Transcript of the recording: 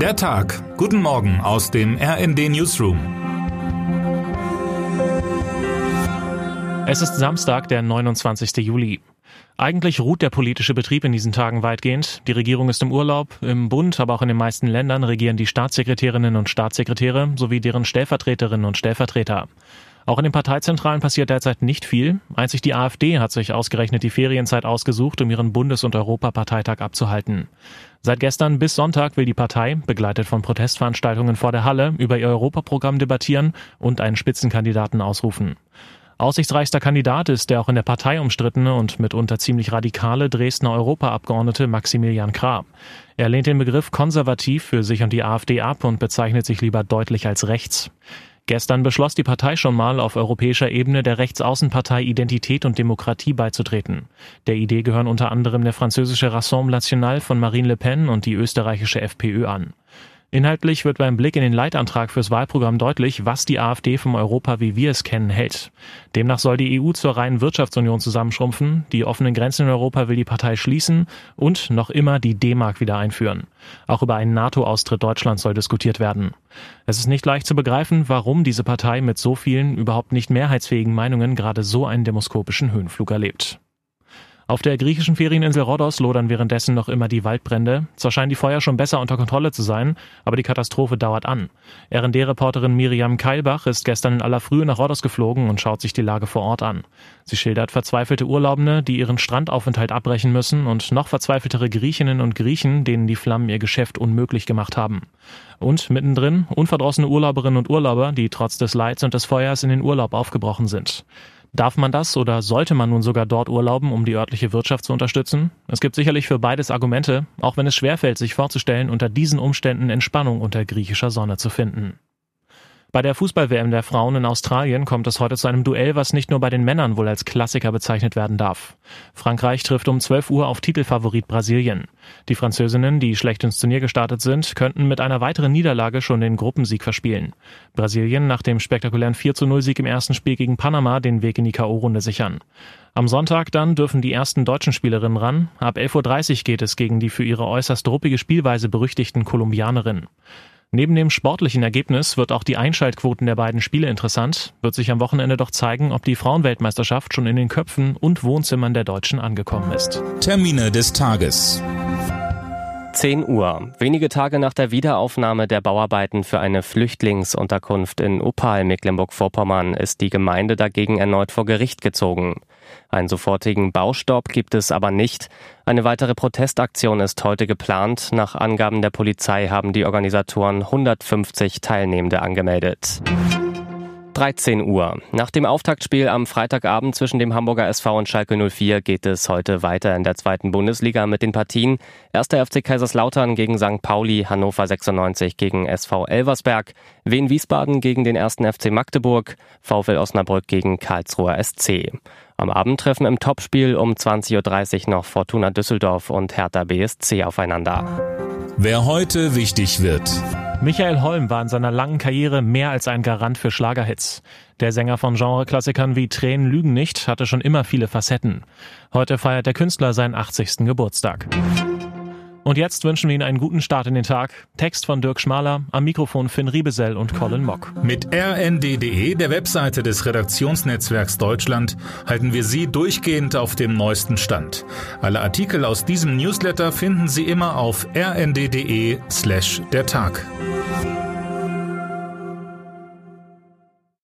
Der Tag. Guten Morgen aus dem RND Newsroom. Es ist Samstag, der 29. Juli. Eigentlich ruht der politische Betrieb in diesen Tagen weitgehend. Die Regierung ist im Urlaub. Im Bund, aber auch in den meisten Ländern regieren die Staatssekretärinnen und Staatssekretäre sowie deren Stellvertreterinnen und Stellvertreter. Auch in den Parteizentralen passiert derzeit nicht viel. Einzig die AfD hat sich ausgerechnet die Ferienzeit ausgesucht, um ihren Bundes- und Europaparteitag abzuhalten. Seit gestern bis Sonntag will die Partei, begleitet von Protestveranstaltungen vor der Halle, über ihr Europaprogramm debattieren und einen Spitzenkandidaten ausrufen. Aussichtsreichster Kandidat ist der auch in der Partei umstrittene und mitunter ziemlich radikale Dresdner Europaabgeordnete Maximilian Krah. Er lehnt den Begriff konservativ für sich und die AfD ab und bezeichnet sich lieber deutlich als rechts. Gestern beschloss die Partei schon mal auf europäischer Ebene der Rechtsaußenpartei Identität und Demokratie beizutreten. Der Idee gehören unter anderem der französische Rassemblement National von Marine Le Pen und die österreichische FPÖ an. Inhaltlich wird beim Blick in den Leitantrag fürs Wahlprogramm deutlich, was die AfD vom Europa, wie wir es kennen, hält. Demnach soll die EU zur reinen Wirtschaftsunion zusammenschrumpfen, die offenen Grenzen in Europa will die Partei schließen und noch immer die D-Mark wieder einführen. Auch über einen NATO-Austritt Deutschlands soll diskutiert werden. Es ist nicht leicht zu begreifen, warum diese Partei mit so vielen überhaupt nicht mehrheitsfähigen Meinungen gerade so einen demoskopischen Höhenflug erlebt. Auf der griechischen Ferieninsel Rhodos lodern währenddessen noch immer die Waldbrände. Zwar scheinen die Feuer schon besser unter Kontrolle zu sein, aber die Katastrophe dauert an. RND-Reporterin Miriam Keilbach ist gestern in aller Frühe nach Rhodos geflogen und schaut sich die Lage vor Ort an. Sie schildert verzweifelte Urlaubende, die ihren Strandaufenthalt abbrechen müssen und noch verzweifeltere Griechinnen und Griechen, denen die Flammen ihr Geschäft unmöglich gemacht haben. Und mittendrin unverdrossene Urlauberinnen und Urlauber, die trotz des Leids und des Feuers in den Urlaub aufgebrochen sind. Darf man das oder sollte man nun sogar dort urlauben, um die örtliche Wirtschaft zu unterstützen? Es gibt sicherlich für beides Argumente, auch wenn es schwerfällt, sich vorzustellen, unter diesen Umständen Entspannung unter griechischer Sonne zu finden. Bei der Fußball-WM der Frauen in Australien kommt es heute zu einem Duell, was nicht nur bei den Männern wohl als Klassiker bezeichnet werden darf. Frankreich trifft um 12 Uhr auf Titelfavorit Brasilien. Die Französinnen, die schlecht ins Turnier gestartet sind, könnten mit einer weiteren Niederlage schon den Gruppensieg verspielen. Brasilien nach dem spektakulären 4 zu 0 Sieg im ersten Spiel gegen Panama den Weg in die K.O.-Runde sichern. Am Sonntag dann dürfen die ersten deutschen Spielerinnen ran. Ab 11.30 Uhr geht es gegen die für ihre äußerst ruppige Spielweise berüchtigten Kolumbianerinnen. Neben dem sportlichen Ergebnis wird auch die Einschaltquoten der beiden Spiele interessant, wird sich am Wochenende doch zeigen, ob die Frauenweltmeisterschaft schon in den Köpfen und Wohnzimmern der Deutschen angekommen ist. Termine des Tages. 10 Uhr. Wenige Tage nach der Wiederaufnahme der Bauarbeiten für eine Flüchtlingsunterkunft in Opal, Mecklenburg-Vorpommern, ist die Gemeinde dagegen erneut vor Gericht gezogen. Einen sofortigen Baustopp gibt es aber nicht. Eine weitere Protestaktion ist heute geplant. Nach Angaben der Polizei haben die Organisatoren 150 Teilnehmende angemeldet. 13 Uhr. Nach dem Auftaktspiel am Freitagabend zwischen dem Hamburger SV und Schalke 04 geht es heute weiter in der zweiten Bundesliga mit den Partien. 1. FC Kaiserslautern gegen St. Pauli, Hannover 96 gegen SV Elversberg, Wien Wiesbaden gegen den 1. FC Magdeburg, VfL Osnabrück gegen Karlsruher SC. Am Abend treffen im Topspiel um 20.30 Uhr noch Fortuna Düsseldorf und Hertha BSC aufeinander. Wer heute wichtig wird. Michael Holm war in seiner langen Karriere mehr als ein Garant für Schlagerhits. Der Sänger von Genreklassikern wie Tränen lügen nicht hatte schon immer viele Facetten. Heute feiert der Künstler seinen 80. Geburtstag. Und jetzt wünschen wir Ihnen einen guten Start in den Tag. Text von Dirk Schmaler, am Mikrofon Finn Riebesell und Colin Mock. Mit rnd.de, der Webseite des Redaktionsnetzwerks Deutschland, halten wir Sie durchgehend auf dem neuesten Stand. Alle Artikel aus diesem Newsletter finden Sie immer auf rnd.de slash der Tag.